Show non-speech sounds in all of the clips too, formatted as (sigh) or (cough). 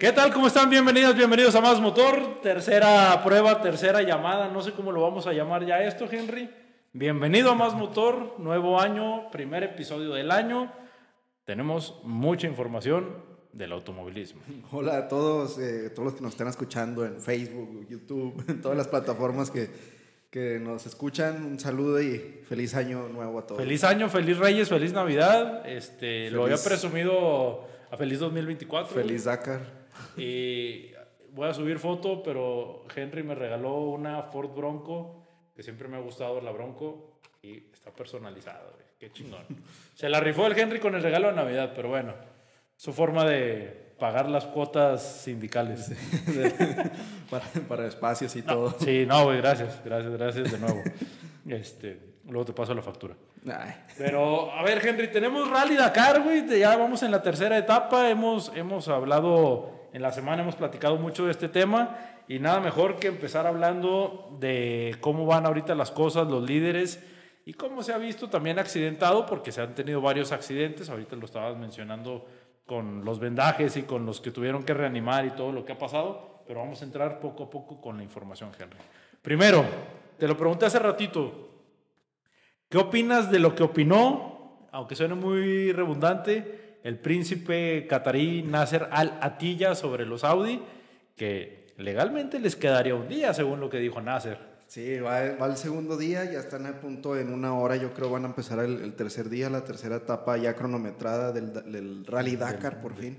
¿Qué tal? ¿Cómo están? Bienvenidos, bienvenidos a Más Motor. Tercera prueba, tercera llamada. No sé cómo lo vamos a llamar ya esto, Henry. Bienvenido a Más Motor, nuevo año, primer episodio del año. Tenemos mucha información del automovilismo. (laughs) Hola a todos, eh, todos los que nos están escuchando en Facebook, YouTube, (laughs) en todas las plataformas que, que nos escuchan. Un saludo y feliz año nuevo a todos. Feliz año, feliz Reyes, feliz Navidad. Este, Lo había presumido a feliz 2024. Feliz Dakar. Y voy a subir foto, pero Henry me regaló una Ford Bronco, que siempre me ha gustado la Bronco, y está personalizada, Qué chingón. (laughs) Se la rifó el Henry con el regalo de Navidad, pero bueno, su forma de pagar las cuotas sindicales. (laughs) para, para, espacios y todo. Sí, no, güey, gracias, gracias, gracias de nuevo. Este, luego te paso la factura. Pero, a ver, Henry, tenemos Rally Dakar, güey. Ya vamos en la tercera etapa. Hemos, hemos hablado en la semana hemos platicado mucho de este tema y nada mejor que empezar hablando de cómo van ahorita las cosas, los líderes y cómo se ha visto también accidentado, porque se han tenido varios accidentes, ahorita lo estabas mencionando con los vendajes y con los que tuvieron que reanimar y todo lo que ha pasado, pero vamos a entrar poco a poco con la información, Henry. Primero, te lo pregunté hace ratito, ¿qué opinas de lo que opinó, aunque suene muy redundante, el príncipe catarí Nasser Al-Attiyah sobre los Audi, que legalmente les quedaría un día, según lo que dijo Nasser. Sí, va, el segundo día, ya están a punto en una hora, yo creo van a empezar el, tercer día, la tercera etapa ya cronometrada del, Rally Dakar, por fin.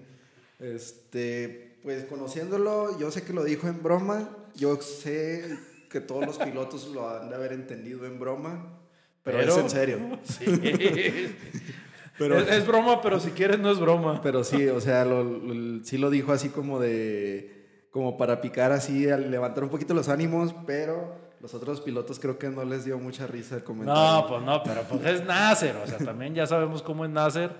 Este, pues conociéndolo, yo sé que lo dijo en broma, yo sé que todos los pilotos lo han de haber entendido en broma, pero, pero es en serio. (laughs) Sí. Es, broma, pero si quieres no es broma. Pero sí, o sea, sí lo dijo así como de... Como para picar así, levantar un poquito los ánimos, pero los otros pilotos creo que no les dio mucha risa el comentario. No, pues no, pero pues es Nasser, o sea, también ya sabemos cómo es Nasser.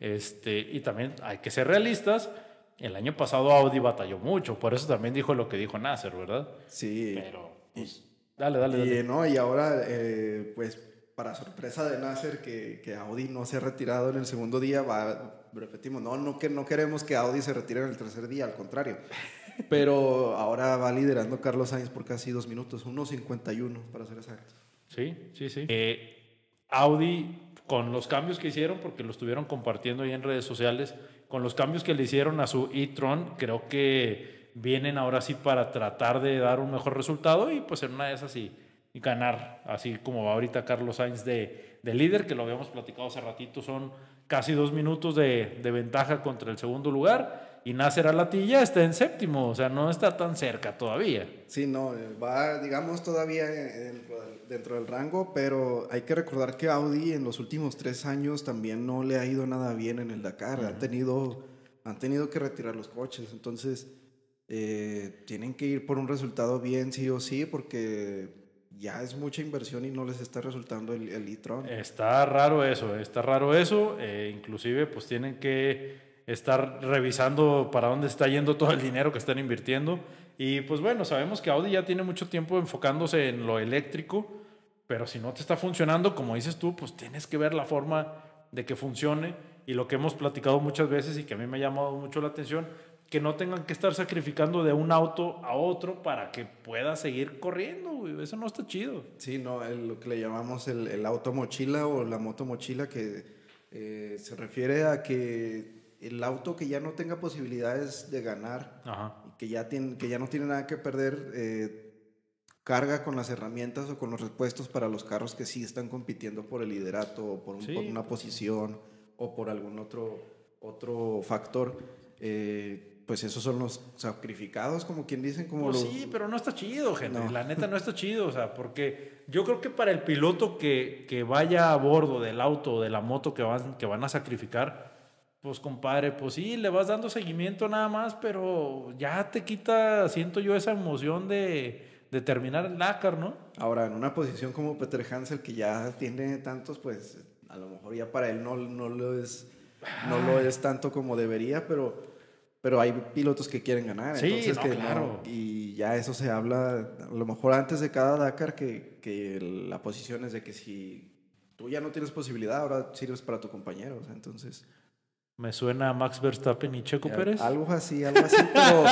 Este, y también hay que ser realistas. El año pasado Audi batalló mucho, por eso también dijo lo que dijo Nasser, ¿verdad? Sí. Pero, pues, dale, dale, dale. Y, no, y ahora, eh, pues para sorpresa de Nasser, que, que, Audi no se ha retirado en el segundo día, va, repetimos, no, no, que, no queremos que Audi se retire en el tercer día, al contrario. Pero ahora va liderando Carlos Sainz por casi dos minutos, 1.51 para ser exacto. Sí, sí, sí. Eh, Audi, con los cambios que hicieron, porque lo estuvieron compartiendo ahí en redes sociales, con los cambios que le hicieron a su e-tron, creo que vienen ahora sí para tratar de dar un mejor resultado y pues en una de esas sí y ganar, así como va ahorita Carlos Sainz de, de, líder, que lo habíamos platicado hace ratito, son casi dos minutos de, de ventaja contra el segundo lugar, y Nasser Alatilla está en séptimo, o sea, no está tan cerca todavía. Sí, no, va, digamos, todavía dentro del, rango, pero hay que recordar que Audi en los últimos tres años también no le ha ido nada bien en el Dakar, han, tenido, han tenido que retirar los coches, entonces... Eh, tienen que ir por un resultado bien sí o sí porque ya es mucha inversión y no les está resultando el, el e-tron. Está raro eso, está raro eso. Eh, inclusive pues tienen que estar revisando para dónde está yendo todo el dinero que están invirtiendo. Y pues bueno, sabemos que Audi ya tiene mucho tiempo enfocándose en lo eléctrico, pero si no te está funcionando, como dices tú, pues tienes que ver la forma de que funcione. Y lo que hemos platicado muchas veces y que a mí me ha llamado mucho la atención, que no tengan que estar sacrificando de un auto a otro para que pueda seguir corriendo, Eso no está chido. Sí, no, lo que le llamamos el, el, auto mochila o la moto mochila, que eh, se refiere a que el auto que ya no tenga posibilidades de ganar y que ya, tiene, que ya no tiene nada que perder, eh, carga con las herramientas o con los repuestos para los carros que sí están compitiendo por el liderato o por, por una posición o por algún otro, otro factor. Eh, pues esos son los sacrificados, como quien dicen, como pues Sí, pero no está chido, gente. La neta no está chido, o sea, porque yo creo que para el piloto que, que vaya a bordo del auto o de la moto que van, que van a sacrificar, pues compadre, pues sí, le vas dando seguimiento nada más, pero ya te quita, siento yo, esa emoción de, de terminar el Dakar, ¿no? Ahora, en una posición como Peter Hansel, que ya tiene tantos, pues a lo mejor ya para él no, no, lo, es, no lo es tanto como debería, pero pero hay pilotos que quieren ganar. Sí, entonces que claro. y ya eso se habla, a lo mejor antes de cada Dakar, que, que, la posición es de que si tú ya no tienes posibilidad, ahora sirves para tu compañero. entonces, Me suena a Max Verstappen y Checo Pérez. Algo así, algo así, pero,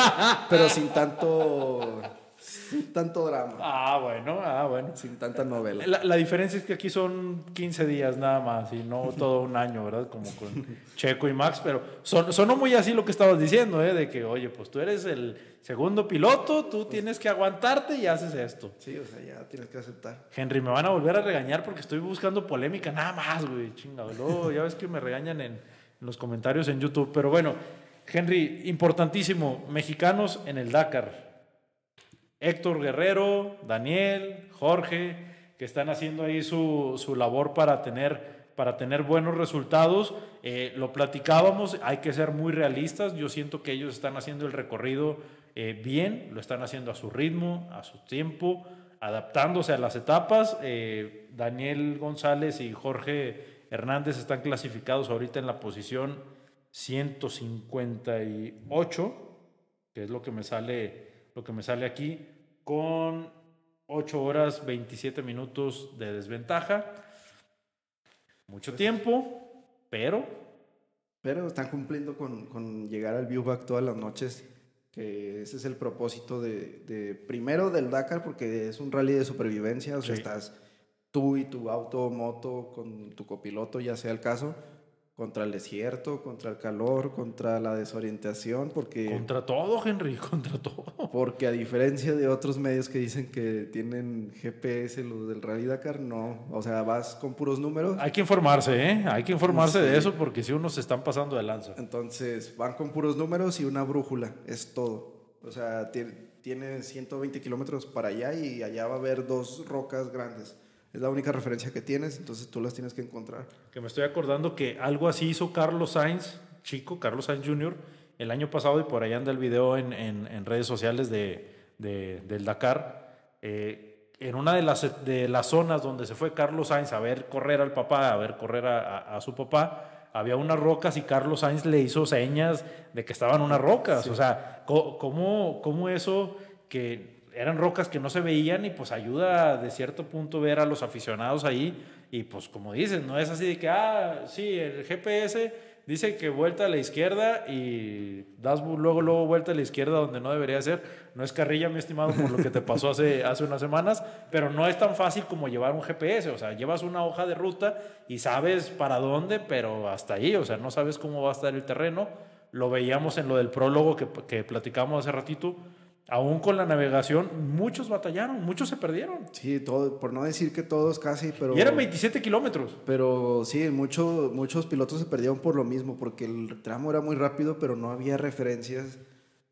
pero sin tanto sin tanto drama. Ah, bueno, ah, bueno. Sin tanta novela. La, diferencia es que aquí son 15 días nada más y no todo un año, ¿verdad? Como con Checo y Max, pero son, sonó muy así lo que estabas diciendo, ¿eh? De que, oye, pues tú eres el segundo piloto, tú tienes que aguantarte y haces esto. Sí, o sea, ya tienes que aceptar. Henry, me van a volver a regañar porque estoy buscando polémica, nada más, güey, chingado. ya ves que me regañan en, en los comentarios en YouTube, pero bueno. Henry, importantísimo, mexicanos en el Dakar. Héctor Guerrero, Daniel, Jorge, que están haciendo ahí su, labor para tener, para tener buenos resultados. Eh, lo platicábamos, hay que ser muy realistas. Yo siento que ellos están haciendo el recorrido eh, bien, lo están haciendo a su ritmo, a su tiempo, adaptándose a las etapas. Eh, Daniel González y Jorge Hernández están clasificados ahorita en la posición 158, que es lo que me sale, lo que me sale aquí con 8 horas 27 minutos de desventaja. Mucho tiempo, pero... Pero están cumpliendo con, llegar al viewback todas las noches, que ese es el propósito de, primero del Dakar, porque es un rally de supervivencia, o sea, estás tú y tu auto, moto, con tu copiloto, ya sea el caso, contra el desierto, contra el calor, contra la desorientación, porque... Contra todo, Henry, (laughs) contra todo. Porque a diferencia de otros medios que dicen que tienen GPS, los del Rally Dakar, no. O sea, vas con puros números. Hay que informarse, ¿eh? Hay que informarse de eso porque si unos se están pasando de lanza. Entonces, van con puros números y una brújula, es todo. O sea, tiene 120 kilómetros para allá y allá va a haber dos rocas grandes es la única referencia que tienes, entonces tú las tienes que encontrar. Que me estoy acordando que algo así hizo Carlos Sainz, chico, Carlos Sainz Jr., el año pasado, y por ahí anda el video en, en, redes sociales de, del Dakar. Eh, en una de las, de las zonas donde se fue Carlos Sainz a ver correr al papá, a ver correr a, a, su papá, había unas rocas y Carlos Sainz le hizo señas de que estaban unas rocas. O sea, ¿cómo, ¿cómo eso que eran rocas que no se veían y pues ayuda de cierto punto ver a los aficionados ahí y pues como dices, no es así de que, ah, sí, el GPS dice que vuelta a la izquierda y das luego, luego vuelta a la izquierda donde no debería ser. No es carrilla, mi estimado, por lo que te pasó hace, (laughs) hace unas semanas, pero no es tan fácil como llevar un GPS, o sea, llevas una hoja de ruta y sabes para dónde, pero hasta ahí, o sea, no sabes cómo va a estar el terreno. Lo veíamos en lo del prólogo que, que platicamos hace ratito aún con la navegación, muchos batallaron, muchos se perdieron. Sí, todo, por no decir que todos casi, pero... Y eran 27 kilómetros. Pero sí, mucho, muchos pilotos se perdieron por lo mismo, porque el tramo era muy rápido, pero no había referencias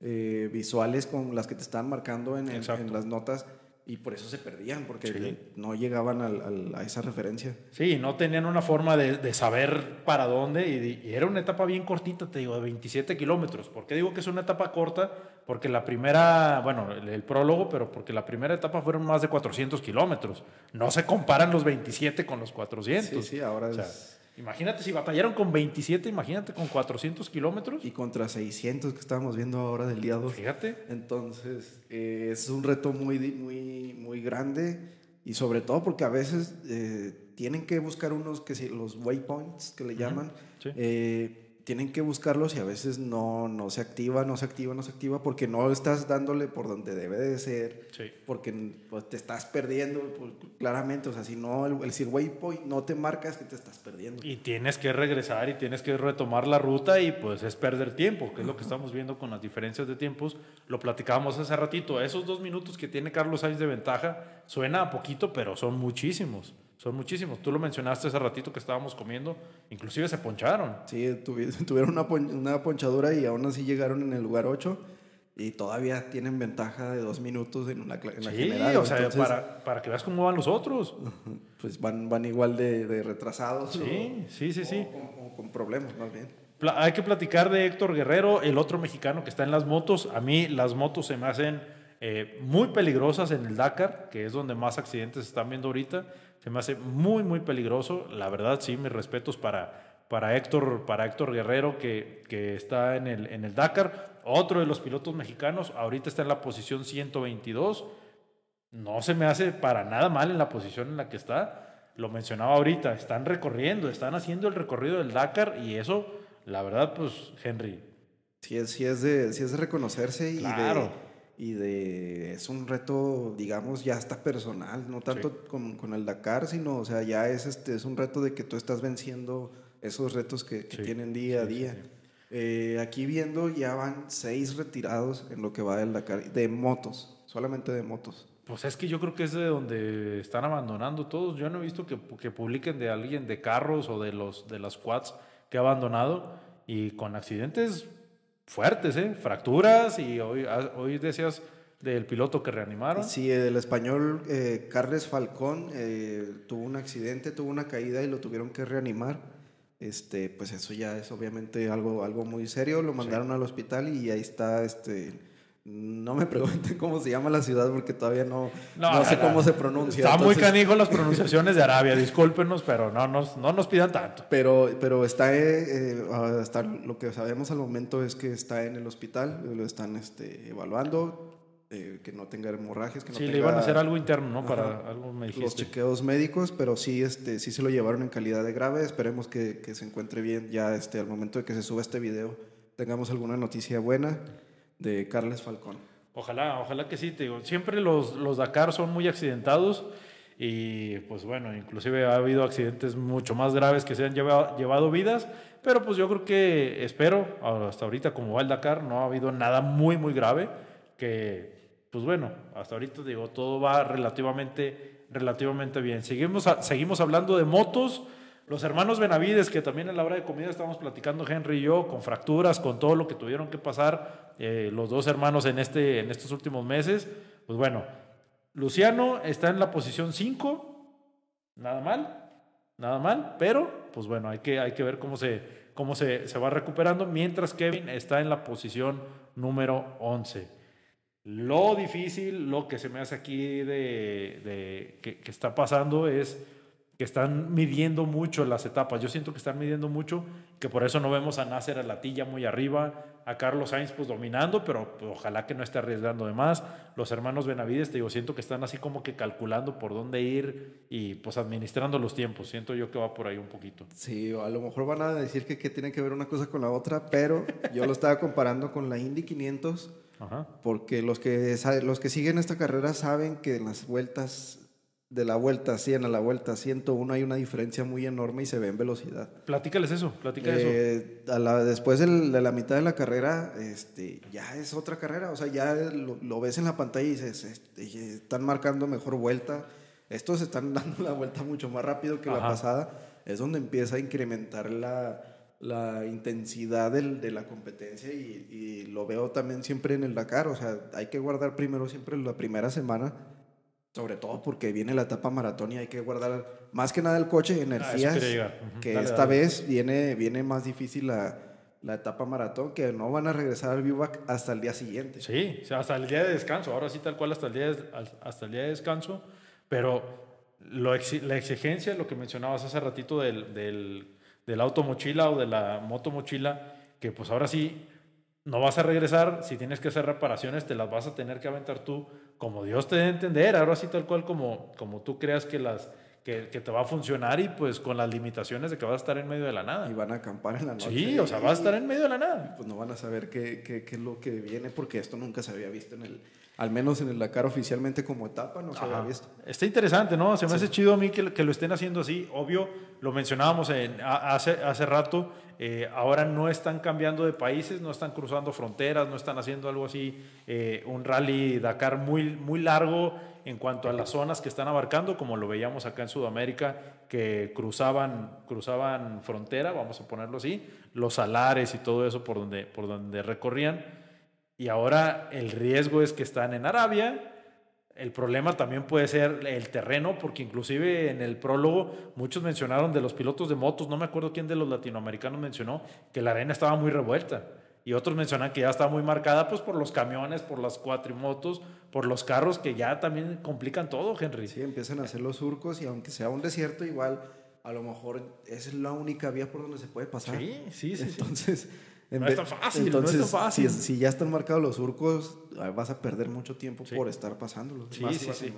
eh, visuales con las que te estaban marcando en, en las notas y por eso se perdían, porque no llegaban a esa referencia. Sí, no tenían una forma de, saber para dónde y, era una etapa bien cortita, te digo, de 27 kilómetros. ¿Por qué digo que es una etapa corta? Porque la primera, bueno, el, prólogo, pero porque la primera etapa fueron más de 400 kilómetros. No se comparan los 27 con los 400. Sí, sí, ahora es Imagínate si batallaron con 27, imagínate con 400 kilómetros. Y contra 600 que estábamos viendo ahora del día 2. Fíjate. Entonces, eh, es un reto muy, muy, muy grande y sobre todo porque a veces eh, tienen que buscar unos que los waypoints que le llaman. sí. Eh, tienen que buscarlos y a veces no, no se activa, no se activa, no se activa porque no estás dándole por donde debe de ser, porque pues, te estás perdiendo pues, claramente, o sea, si no, el, el waypoint no te marcas que te estás perdiendo. Y tienes que regresar y tienes que retomar la ruta y pues es perder tiempo, que es lo que estamos viendo con las diferencias de tiempos. Lo platicábamos hace ratito, esos dos minutos que tiene Carlos Sainz de ventaja suena a poquito, pero son muchísimos. Son muchísimos. Tú lo mencionaste hace ratito que estábamos comiendo. Inclusive se poncharon. Sí, (laughs) tuvieron una, una ponchadura y aún así llegaron en el lugar 8 y todavía tienen ventaja de dos minutos en, una, en la general. o sea, para, para, que veas cómo van los otros. Pues van, van igual de, de retrasados. Sí, sí, sí, sí. O, con problemas, más bien. Hay que platicar de Héctor Guerrero, el otro mexicano que está en las motos. A mí las motos se me hacen eh, muy peligrosas en el Dakar, que es donde más accidentes se están viendo ahorita se me hace muy, muy peligroso. La verdad, sí, mis respetos para, para, Héctor, para Héctor Guerrero, que, que está en el, en el Dakar. Otro de los pilotos mexicanos, ahorita está en la posición 122. No se me hace para nada mal en la posición en la que está. Lo mencionaba ahorita, están recorriendo, están haciendo el recorrido del Dakar y eso la verdad, pues, Henry. Sí es, sí es, de, sí es de reconocerse y de y de es un reto, digamos, ya está personal, no tanto con, con, el Dakar, sino, o sea, ya es, este, es un reto de que tú estás venciendo esos retos que, que tienen día a día. Eh, aquí viendo ya van seis retirados en lo que va del Dakar, de motos, solamente de motos. Pues es que yo creo que es de donde están abandonando todos. Yo no he visto que, que publiquen de alguien de carros o de, los, de las quads que ha abandonado y con accidentes fuertes, ¿eh? Fracturas y hoy, ah, hoy decías del piloto que reanimaron. Sí, el español eh, Carles Falcón eh, tuvo un accidente, tuvo una caída y lo tuvieron que reanimar. Este, pues eso ya es obviamente algo, algo muy serio. Lo mandaron al hospital y ahí está este, no me pregunten cómo se llama la ciudad porque todavía no, no, sé cómo se pronuncia. Está muy canijo las (laughs) pronunciaciones de Arabia, discúlpenos, pero no nos, no nos pidan tanto. Pero, pero está, eh, hasta lo que sabemos al momento es que está en el hospital, lo están este, evaluando, eh, que no tenga hemorragias. Que no sí, le iban a hacer algo interno, ¿no? Para algo me Los chequeos médicos, pero sí, este, sí se lo llevaron en calidad de grave. Esperemos que, que se encuentre bien ya este, al momento de que se suba este video. Tengamos alguna noticia buena de Carles Falcón. Ojalá, ojalá que sí, te digo. Siempre los, los Dakar son muy accidentados y pues bueno, inclusive ha habido accidentes mucho más graves que se han llevado, llevado vidas, pero pues yo creo que espero, hasta ahorita como va el Dakar, no ha habido nada muy, muy grave, que pues bueno, hasta ahorita digo, todo va relativamente, relativamente bien. Seguimos, seguimos hablando de motos. Los hermanos Benavides, que también en la hora de comida estamos platicando Henry y yo, con fracturas, con todo lo que tuvieron que pasar eh, los dos hermanos en, este, en estos últimos meses, pues bueno, Luciano está en la posición 5, nada mal, nada mal, pero pues bueno, hay que, hay que ver cómo, se, cómo se, se va recuperando, mientras Kevin está en la posición número 11. Lo difícil, lo que se me hace aquí de, de que, que está pasando es que están midiendo mucho las etapas. Yo siento que están midiendo mucho, que por eso no vemos a Nasser a Latilla muy arriba, a Carlos Sainz pues dominando, pero pues, ojalá que no esté arriesgando de más. Los hermanos Benavides, te digo, siento que están así como que calculando por dónde ir y pues administrando los tiempos. Siento yo que va por ahí un poquito. Sí, a lo mejor van a decir que, que tiene que ver una cosa con la otra, pero yo lo estaba comparando con la Indy 500. Porque los que, los que siguen esta carrera saben que en las vueltas de la vuelta 100 a la vuelta 101 hay una diferencia muy enorme y se ve en velocidad. Platícales eso, platícales eh, eso. A la, después de la mitad de la carrera, este, ya es otra carrera, o sea, ya lo, ves en la pantalla y dices, este, están marcando mejor vuelta, estos están (laughs) dando la vuelta mucho más rápido que la pasada, es donde empieza a incrementar la, la intensidad del, de la competencia y, y lo veo también siempre en el Dakar, o sea, hay que guardar primero siempre la primera semana sobre todo porque viene la etapa maratón y hay que guardar más que nada el coche ah, energías. Que esta vez viene, viene más difícil la, la, etapa maratón, que no van a regresar al vivac hasta el día siguiente. Sí, hasta el día de descanso. Ahora sí, tal cual, hasta el día de, hasta el día de descanso. Pero lo, la exigencia, lo que mencionabas hace ratito del, del, del auto mochila o de la moto mochila, que pues ahora sí no vas a regresar, si tienes que hacer reparaciones, te las vas a tener que aventar tú, como Dios te dé a entender, ahora sí tal cual como, como tú creas que, las, que, que, te va a funcionar y pues con las limitaciones de que vas a estar en medio de la nada. Y van a acampar en la noche. Sí, o sea, vas a estar en medio de la nada. Pues no van a saber qué, qué, qué es lo que viene porque esto nunca se había visto en el, al menos en el Dakar oficialmente como etapa, no se había visto. Está interesante, ¿no? Se me hace chido a mí que, que, lo estén haciendo así. Obvio, lo mencionábamos en, hace, hace rato, eh, ahora no están cambiando de países, no están cruzando fronteras, no están haciendo algo así, eh, un rally Dakar muy, muy largo en cuanto a las zonas que están abarcando, como lo veíamos acá en Sudamérica, que cruzaban, cruzaban frontera, vamos a ponerlo así, los salares y todo eso por donde, por donde recorrían y ahora el riesgo es que están en Arabia. El problema también puede ser el terreno, porque inclusive en el prólogo muchos mencionaron de los pilotos de motos, no me acuerdo quién de los latinoamericanos mencionó, que la arena estaba muy revuelta. Y otros mencionan que ya estaba muy marcada pues por los camiones, por las cuatrimotos, por los carros que ya también complican todo, Henry. Sí, empiezan a hacer los surcos y aunque sea un desierto, igual a lo mejor es la única vía por donde se puede pasar. Sí, sí, sí. Entonces, no es tan fácil, Entonces, no es tan fácil. Si, ya están marcados los surcos, vas a perder mucho tiempo por estar pasándolos. Sí, sí, sí.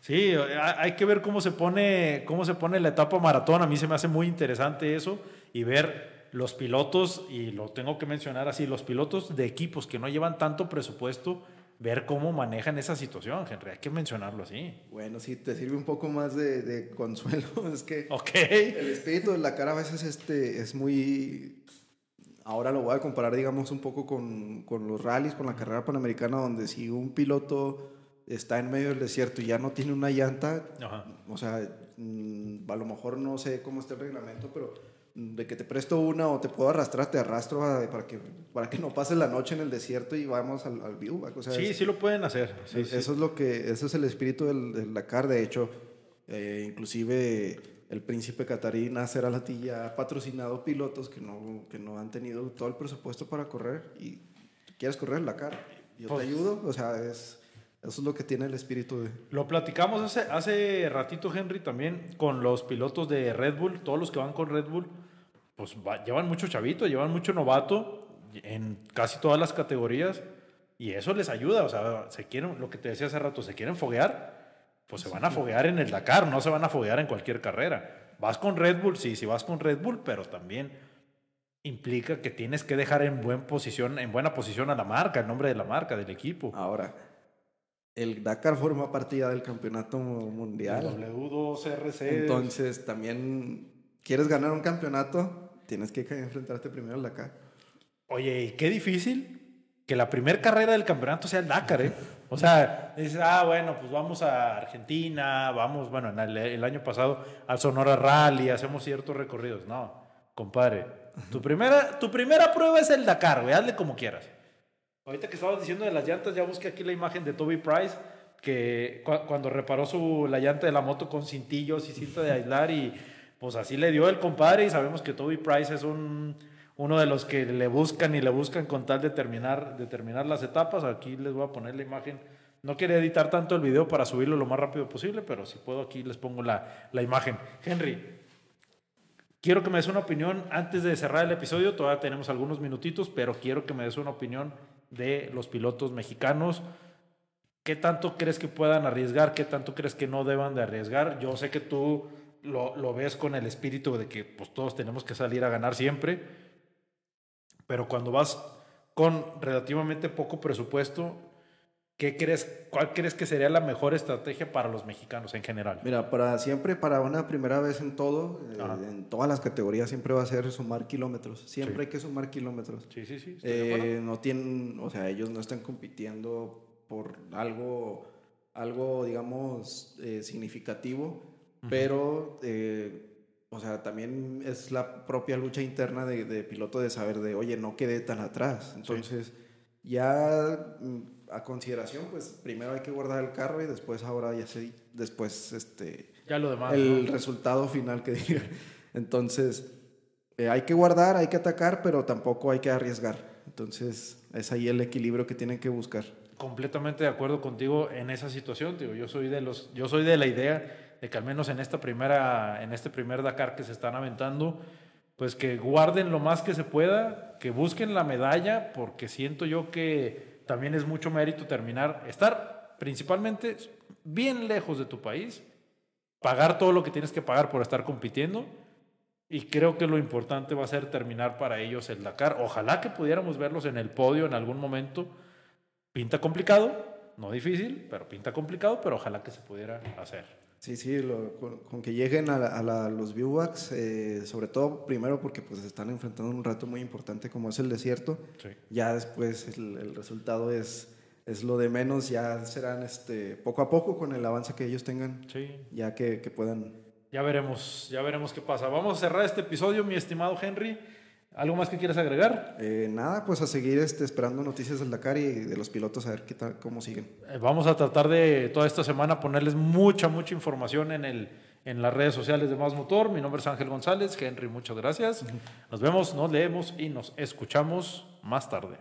Sí, hay que ver cómo se, pone, cómo se pone la etapa maratón. A mí se me hace muy interesante eso y ver los pilotos, y lo tengo que mencionar así, los pilotos de equipos que no llevan tanto presupuesto, ver cómo manejan esa situación, Henry. Hay que mencionarlo así. Bueno, sí, te sirve un poco más de, consuelo. (laughs) Es que el espíritu de la cara a veces este, es muy... Ahora lo voy a comparar, digamos, un poco con, con los rallies, con la carrera panamericana, donde si un piloto está en medio del desierto y ya no tiene una llanta, o sea, mm, a lo mejor no sé cómo está el reglamento, pero de que te presto una o te puedo arrastrar, te arrastro para que, para que no pases la noche en el desierto y vamos al, al O sea, sí, sí lo pueden hacer. eso es lo que, eso es el espíritu del, Dakar. De hecho, eh, inclusive el príncipe catarí Nasser al ha patrocinado pilotos que no, que no han tenido todo el presupuesto para correr y quieres correr el Dakar. Yo te pues ayudo, o sea, es... Eso es lo que tiene el espíritu de... Lo platicamos hace, hace ratito, Henry, también con los pilotos de Red Bull, todos los que van con Red Bull pues llevan mucho chavito, llevan mucho novato en casi todas las categorías y eso les ayuda, o sea, se quieren, lo que te decía hace rato, se quieren foguear, pues se van a foguear en el Dakar, no se van a foguear en cualquier carrera. Vas con Red Bull, sí, sí vas con Red Bull, pero también implica que tienes que dejar en, buen posición, en buena posición a la marca, el nombre de la marca, del equipo. Ahora, el Dakar forma parte ya del campeonato mundial. El W2RC. Entonces, también, ¿quieres ganar un campeonato? tienes que enfrentarte primero al Dakar. Oye, y qué difícil que la primera carrera del campeonato sea el Dakar, ¿eh? O sea, dices, ah, bueno, pues vamos a Argentina, vamos, bueno, en el, año pasado al Sonora Rally, hacemos ciertos recorridos. No, compadre, tu primera, tu primera prueba es el Dakar, güey, hazle como quieras. Ahorita que estabas diciendo de las llantas, ya busqué aquí la imagen de Toby Price, que cuando reparó su, la llanta de la moto con cintillos y cinta de aislar y pues así le dio el compadre y sabemos que Toby Price es un, uno de los que le buscan y le buscan con tal de terminar, de terminar las etapas. Aquí les voy a poner la imagen. No quería editar tanto el video para subirlo lo más rápido posible, pero si puedo aquí les pongo la, la imagen. Henry, quiero que me des una opinión antes de cerrar el episodio. Todavía tenemos algunos minutitos, pero quiero que me des una opinión de los pilotos mexicanos. ¿Qué tanto crees que puedan arriesgar? ¿Qué tanto crees que no deban de arriesgar? Yo sé que tú lo, ves con el espíritu de que pues, todos tenemos que salir a ganar siempre, pero cuando vas con relativamente poco presupuesto, ¿qué crees, ¿cuál crees que sería la mejor estrategia para los mexicanos en general? Mira, para siempre, para una primera vez en todo, eh, en todas las categorías siempre va a ser sumar kilómetros. Siempre hay que sumar kilómetros. Sí, sí, sí. Eh, no tienen, o sea, ellos no están compitiendo por algo, algo digamos, eh, significativo pero, eh, o sea, también es la propia lucha interna de, piloto de saber de, oye, no quedé tan atrás. Entonces, ya mm, a consideración, pues primero hay que guardar el carro y después ahora ya sé, después, este... Ya lo demás. El resultado final que diga. Entonces, eh, hay que guardar, hay que atacar, pero tampoco hay que arriesgar. Entonces, es ahí el equilibrio que tienen que buscar. Completamente de acuerdo contigo en esa situación, digo, yo soy de los, yo soy de la idea de que al menos en esta primera, en este primer Dakar que se están aventando, pues que guarden lo más que se pueda, que busquen la medalla, porque siento yo que también es mucho mérito terminar, estar principalmente bien lejos de tu país, pagar todo lo que tienes que pagar por estar compitiendo. Y creo que lo importante va a ser terminar para ellos el Dakar. Ojalá que pudiéramos verlos en el podio en algún momento. Pinta complicado, no difícil, pero pinta complicado, pero ojalá que se pudiera hacer. Sí, sí, con, que lleguen a, los viewbacks, eh, sobre todo primero porque pues están enfrentando un rato muy importante como es el desierto. Ya después el, resultado es, es lo de menos, ya serán este, poco a poco con el avance que ellos tengan, ya que, que puedan. Ya veremos, ya veremos qué pasa. Vamos a cerrar este episodio, mi estimado Henry. ¿Algo más que quieras agregar? Eh, nada, pues a seguir este, esperando noticias del Dakar y de los pilotos a ver qué tal, cómo siguen. Eh, vamos a tratar de toda esta semana ponerles mucha, mucha información en, el, en las redes sociales de Más Motor. Mi nombre es Ángel González. Henry, muchas gracias. Nos vemos, nos leemos y nos escuchamos más tarde.